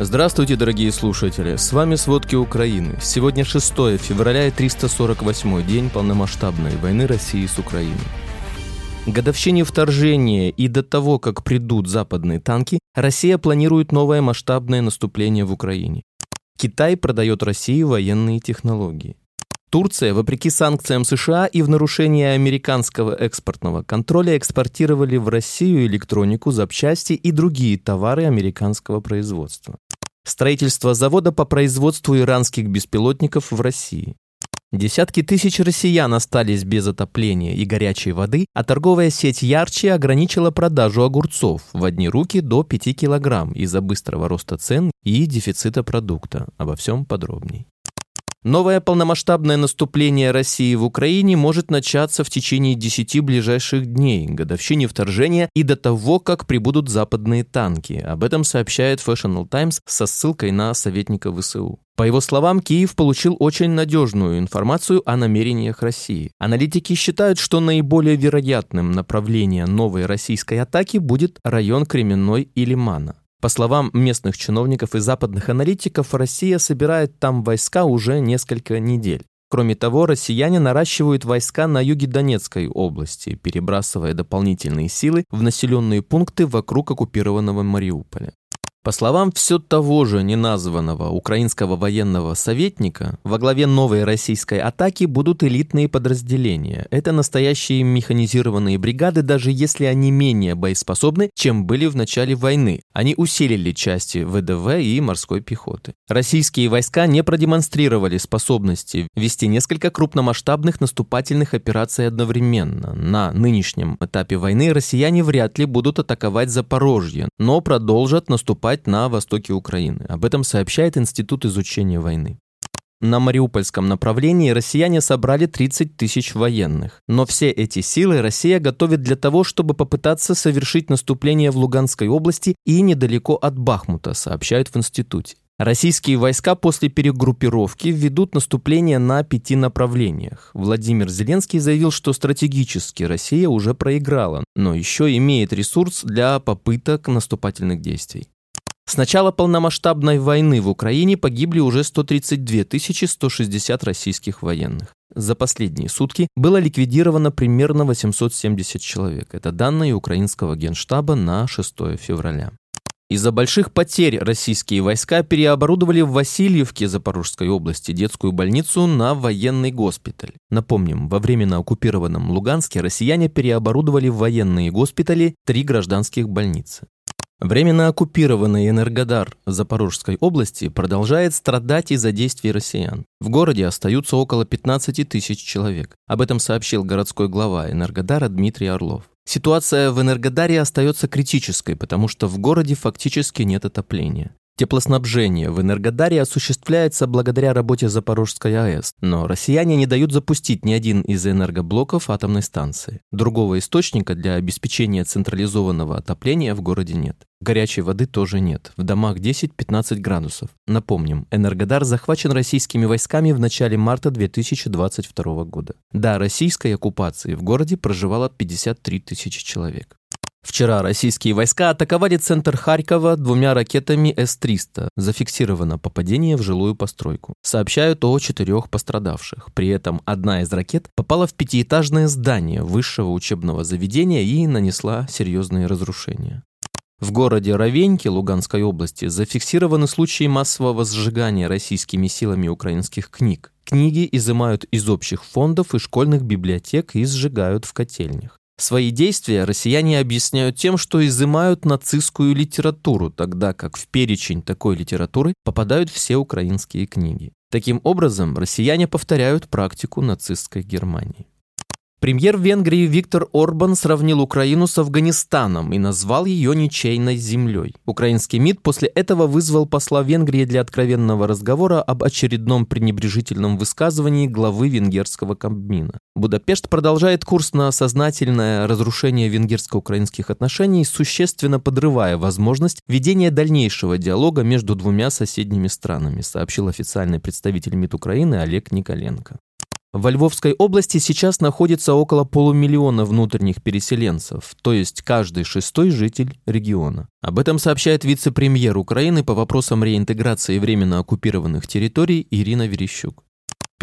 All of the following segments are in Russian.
Здравствуйте, дорогие слушатели! С вами «Сводки Украины». Сегодня 6 февраля и 348 день полномасштабной войны России с Украиной. Годовщине вторжения и до того, как придут западные танки, Россия планирует новое масштабное наступление в Украине. Китай продает России военные технологии. Турция, вопреки санкциям США и в нарушение американского экспортного контроля, экспортировали в Россию электронику, запчасти и другие товары американского производства. Строительство завода по производству иранских беспилотников в России. Десятки тысяч россиян остались без отопления и горячей воды, а торговая сеть «Ярче» ограничила продажу огурцов в одни руки до 5 килограмм из-за быстрого роста цен и дефицита продукта. Обо всем подробней. Новое полномасштабное наступление России в Украине может начаться в течение 10 ближайших дней, годовщине вторжения и до того, как прибудут западные танки. Об этом сообщает Fashional Times со ссылкой на советника ВСУ. По его словам, Киев получил очень надежную информацию о намерениях России. Аналитики считают, что наиболее вероятным направлением новой российской атаки будет район Кременной и Лимана. По словам местных чиновников и западных аналитиков, Россия собирает там войска уже несколько недель. Кроме того, россияне наращивают войска на юге Донецкой области, перебрасывая дополнительные силы в населенные пункты вокруг оккупированного Мариуполя. По словам все того же неназванного украинского военного советника, во главе новой российской атаки будут элитные подразделения. Это настоящие механизированные бригады, даже если они менее боеспособны, чем были в начале войны. Они усилили части ВДВ и морской пехоты. Российские войска не продемонстрировали способности вести несколько крупномасштабных наступательных операций одновременно. На нынешнем этапе войны россияне вряд ли будут атаковать Запорожье, но продолжат наступать наступать на востоке Украины. Об этом сообщает Институт изучения войны. На Мариупольском направлении россияне собрали 30 тысяч военных. Но все эти силы Россия готовит для того, чтобы попытаться совершить наступление в Луганской области и недалеко от Бахмута, сообщают в институте. Российские войска после перегруппировки ведут наступление на пяти направлениях. Владимир Зеленский заявил, что стратегически Россия уже проиграла, но еще имеет ресурс для попыток наступательных действий. С начала полномасштабной войны в Украине погибли уже 132 160 российских военных. За последние сутки было ликвидировано примерно 870 человек. Это данные украинского генштаба на 6 февраля. Из-за больших потерь российские войска переоборудовали в Васильевке Запорожской области детскую больницу на военный госпиталь. Напомним, во временно оккупированном Луганске россияне переоборудовали в военные госпитали три гражданских больницы. Временно оккупированный Энергодар Запорожской области продолжает страдать из-за действий россиян. В городе остаются около 15 тысяч человек. Об этом сообщил городской глава Энергодара Дмитрий Орлов. Ситуация в Энергодаре остается критической, потому что в городе фактически нет отопления. Теплоснабжение в Энергодаре осуществляется благодаря работе Запорожской АЭС, но россияне не дают запустить ни один из энергоблоков атомной станции. Другого источника для обеспечения централизованного отопления в городе нет. Горячей воды тоже нет. В домах 10-15 градусов. Напомним, Энергодар захвачен российскими войсками в начале марта 2022 года. До российской оккупации в городе проживало 53 тысячи человек. Вчера российские войска атаковали центр Харькова двумя ракетами С-300. Зафиксировано попадение в жилую постройку. Сообщают о четырех пострадавших. При этом одна из ракет попала в пятиэтажное здание высшего учебного заведения и нанесла серьезные разрушения. В городе Равеньки Луганской области зафиксированы случаи массового сжигания российскими силами украинских книг. Книги изымают из общих фондов и школьных библиотек и сжигают в котельнях. Свои действия россияне объясняют тем, что изымают нацистскую литературу, тогда как в перечень такой литературы попадают все украинские книги. Таким образом, россияне повторяют практику нацистской Германии. Премьер Венгрии Виктор Орбан сравнил Украину с Афганистаном и назвал ее ничейной землей. Украинский МИД после этого вызвал посла Венгрии для откровенного разговора об очередном пренебрежительном высказывании главы венгерского Кабмина. Будапешт продолжает курс на сознательное разрушение венгерско-украинских отношений, существенно подрывая возможность ведения дальнейшего диалога между двумя соседними странами, сообщил официальный представитель МИД Украины Олег Николенко. Во Львовской области сейчас находится около полумиллиона внутренних переселенцев, то есть каждый шестой житель региона. Об этом сообщает вице-премьер Украины по вопросам реинтеграции временно оккупированных территорий Ирина Верещук.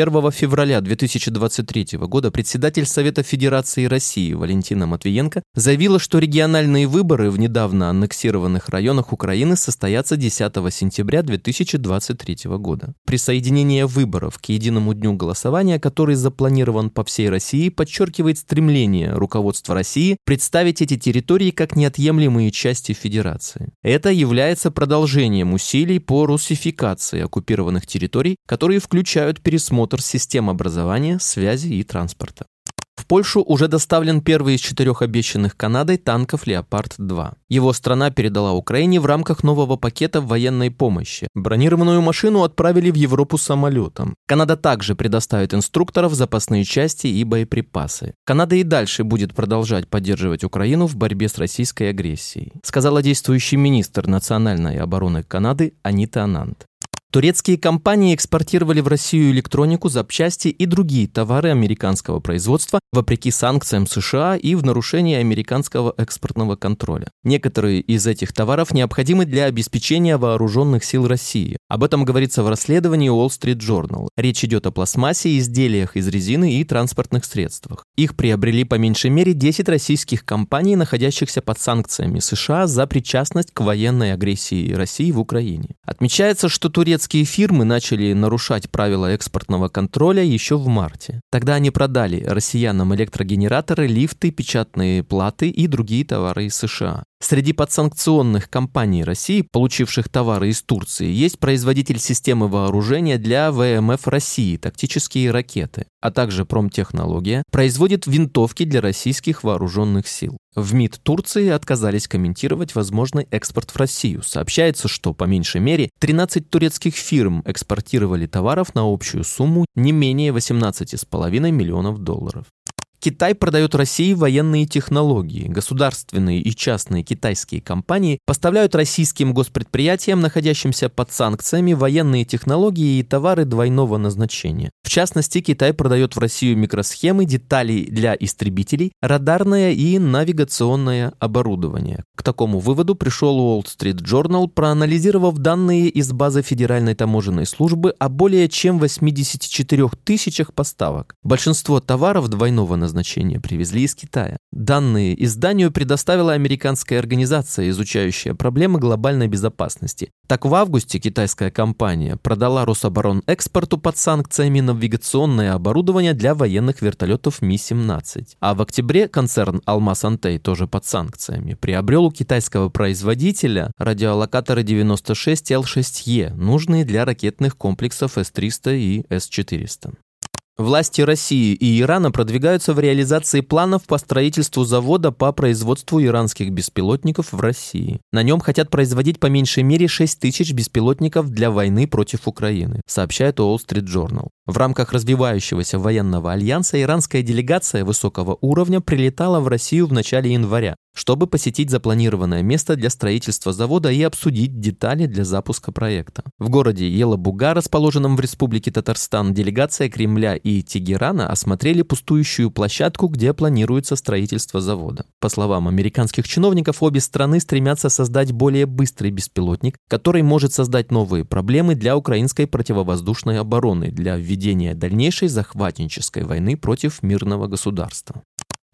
1 февраля 2023 года председатель Совета Федерации России Валентина Матвиенко заявила, что региональные выборы в недавно аннексированных районах Украины состоятся 10 сентября 2023 года. Присоединение выборов к единому дню голосования, который запланирован по всей России, подчеркивает стремление руководства России представить эти территории как неотъемлемые части Федерации. Это является продолжением усилий по русификации оккупированных территорий, которые включают пересмотр пересмотр систем образования, связи и транспорта. В Польшу уже доставлен первый из четырех обещанных Канадой танков «Леопард-2». Его страна передала Украине в рамках нового пакета военной помощи. Бронированную машину отправили в Европу самолетом. Канада также предоставит инструкторов, запасные части и боеприпасы. Канада и дальше будет продолжать поддерживать Украину в борьбе с российской агрессией, сказала действующий министр национальной обороны Канады Анита Анант. Турецкие компании экспортировали в Россию электронику, запчасти и другие товары американского производства вопреки санкциям США и в нарушении американского экспортного контроля. Некоторые из этих товаров необходимы для обеспечения вооруженных сил России. Об этом говорится в расследовании Wall Street Journal. Речь идет о пластмассе, изделиях из резины и транспортных средствах. Их приобрели по меньшей мере 10 российских компаний, находящихся под санкциями США за причастность к военной агрессии России в Украине. Отмечается, что турецкие Немецкие фирмы начали нарушать правила экспортного контроля еще в марте. Тогда они продали россиянам электрогенераторы, лифты, печатные платы и другие товары из США. Среди подсанкционных компаний России, получивших товары из Турции, есть производитель системы вооружения для ВМФ России, тактические ракеты, а также Промтехнология, производит винтовки для российских вооруженных сил. В МИД Турции отказались комментировать возможный экспорт в Россию. Сообщается, что по меньшей мере 13 турецких фирм экспортировали товаров на общую сумму не менее 18,5 миллионов долларов. Китай продает России военные технологии. Государственные и частные китайские компании поставляют российским госпредприятиям, находящимся под санкциями, военные технологии и товары двойного назначения. В частности, Китай продает в Россию микросхемы, детали для истребителей, радарное и навигационное оборудование. К такому выводу пришел Wall Street Journal, проанализировав данные из базы Федеральной таможенной службы о более чем 84 тысячах поставок. Большинство товаров двойного назначения назначения привезли из Китая. Данные изданию предоставила американская организация, изучающая проблемы глобальной безопасности. Так в августе китайская компания продала Рособоронэкспорту под санкциями навигационное оборудование для военных вертолетов Ми-17. А в октябре концерн Алмаз Антей, тоже под санкциями, приобрел у китайского производителя радиолокаторы 96 Л6Е, нужные для ракетных комплексов С-300 и С-400. Власти России и Ирана продвигаются в реализации планов по строительству завода по производству иранских беспилотников в России. На нем хотят производить по меньшей мере 6 тысяч беспилотников для войны против Украины, сообщает Wall Street Journal. В рамках развивающегося военного альянса иранская делегация высокого уровня прилетала в Россию в начале января чтобы посетить запланированное место для строительства завода и обсудить детали для запуска проекта. В городе Елабуга, расположенном в Республике Татарстан, делегация Кремля и Тегерана осмотрели пустующую площадку, где планируется строительство завода. По словам американских чиновников, обе страны стремятся создать более быстрый беспилотник, который может создать новые проблемы для украинской противовоздушной обороны для введения дальнейшей захватнической войны против мирного государства.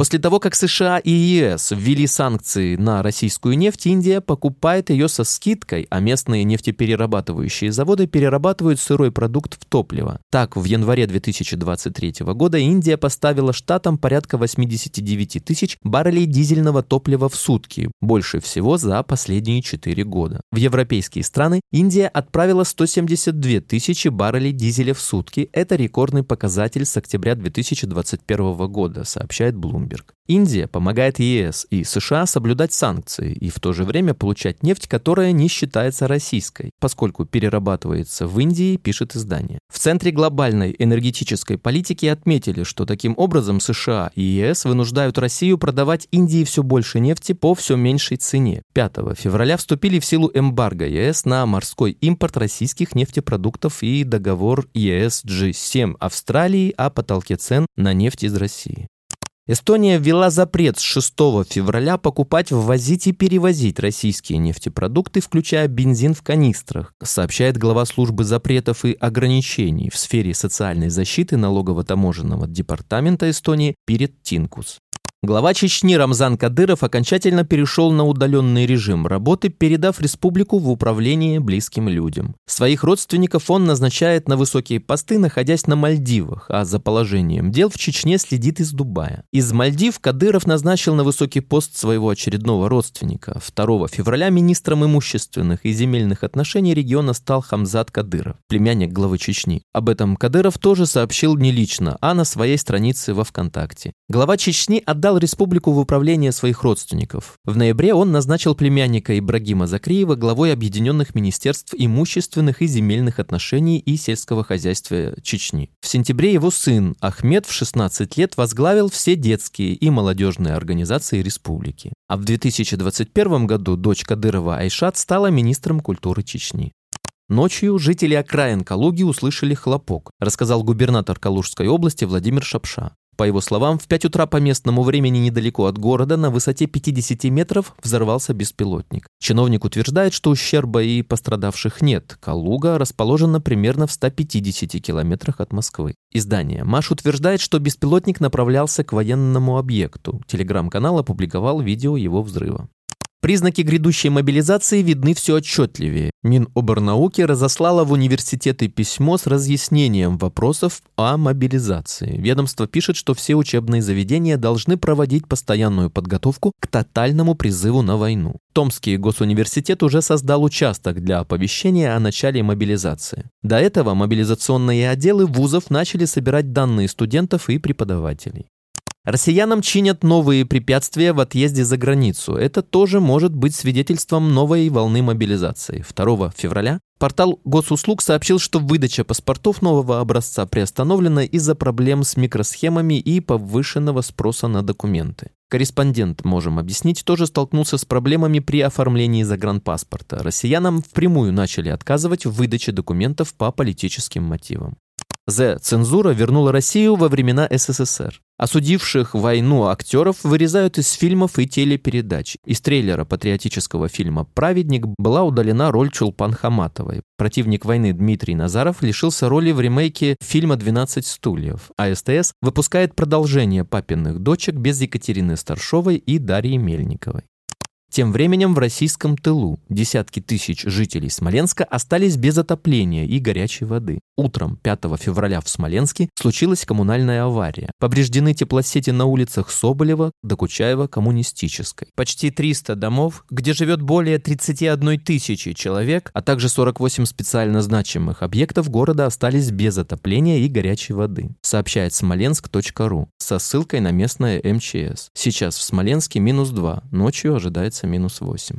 После того, как США и ЕС ввели санкции на российскую нефть, Индия покупает ее со скидкой, а местные нефтеперерабатывающие заводы перерабатывают сырой продукт в топливо. Так, в январе 2023 года Индия поставила штатам порядка 89 тысяч баррелей дизельного топлива в сутки, больше всего за последние 4 года. В европейские страны Индия отправила 172 тысячи баррелей дизеля в сутки. Это рекордный показатель с октября 2021 года, сообщает Bloomberg. Блумберг. Индия помогает ЕС и США соблюдать санкции и в то же время получать нефть, которая не считается российской, поскольку перерабатывается в Индии, пишет издание. В центре глобальной энергетической политики отметили, что таким образом США и ЕС вынуждают Россию продавать Индии все больше нефти по все меньшей цене. 5 февраля вступили в силу эмбарго ЕС на морской импорт российских нефтепродуктов и договор ЕС G7 Австралии о потолке цен на нефть из России. Эстония ввела запрет с 6 февраля покупать, ввозить и перевозить российские нефтепродукты, включая бензин в канистрах, сообщает глава службы запретов и ограничений в сфере социальной защиты налогово-таможенного департамента Эстонии Пирит Тинкус. Глава Чечни Рамзан Кадыров окончательно перешел на удаленный режим работы, передав республику в управление близким людям. Своих родственников он назначает на высокие посты, находясь на Мальдивах, а за положением дел в Чечне следит из Дубая. Из Мальдив Кадыров назначил на высокий пост своего очередного родственника. 2 февраля министром имущественных и земельных отношений региона стал Хамзат Кадыров, племянник главы Чечни. Об этом Кадыров тоже сообщил не лично, а на своей странице во ВКонтакте. Глава Чечни отдал отдал республику в управление своих родственников. В ноябре он назначил племянника Ибрагима Закриева главой Объединенных Министерств имущественных и земельных отношений и сельского хозяйства Чечни. В сентябре его сын Ахмед в 16 лет возглавил все детские и молодежные организации республики. А в 2021 году дочь Кадырова Айшат стала министром культуры Чечни. Ночью жители окраин Калуги услышали хлопок, рассказал губернатор Калужской области Владимир Шапша. По его словам, в 5 утра по местному времени недалеко от города на высоте 50 метров взорвался беспилотник. Чиновник утверждает, что ущерба и пострадавших нет. Калуга расположена примерно в 150 километрах от Москвы. Издание «Маш» утверждает, что беспилотник направлялся к военному объекту. Телеграм-канал опубликовал видео его взрыва. Признаки грядущей мобилизации видны все отчетливее. Миноборнауки разослала в университеты письмо с разъяснением вопросов о мобилизации. Ведомство пишет, что все учебные заведения должны проводить постоянную подготовку к тотальному призыву на войну. Томский госуниверситет уже создал участок для оповещения о начале мобилизации. До этого мобилизационные отделы вузов начали собирать данные студентов и преподавателей. Россиянам чинят новые препятствия в отъезде за границу. Это тоже может быть свидетельством новой волны мобилизации. 2 февраля портал госуслуг сообщил, что выдача паспортов нового образца приостановлена из-за проблем с микросхемами и повышенного спроса на документы. Корреспондент, можем объяснить, тоже столкнулся с проблемами при оформлении загранпаспорта. Россиянам впрямую начали отказывать в выдаче документов по политическим мотивам. З-цензура вернула Россию во времена СССР. Осудивших войну актеров вырезают из фильмов и телепередач. Из трейлера патриотического фильма «Праведник» была удалена роль Чулпан Хаматовой. Противник войны Дмитрий Назаров лишился роли в ремейке фильма «12 стульев», а СТС выпускает продолжение «Папиных дочек» без Екатерины Старшовой и Дарьи Мельниковой. Тем временем в российском тылу десятки тысяч жителей Смоленска остались без отопления и горячей воды. Утром 5 февраля в Смоленске случилась коммунальная авария. Повреждены теплосети на улицах Соболева, Докучаева, Коммунистической. Почти 300 домов, где живет более 31 тысячи человек, а также 48 специально значимых объектов города остались без отопления и горячей воды, сообщает смоленск.ру со ссылкой на местное МЧС. Сейчас в Смоленске минус 2, ночью ожидается минус 8.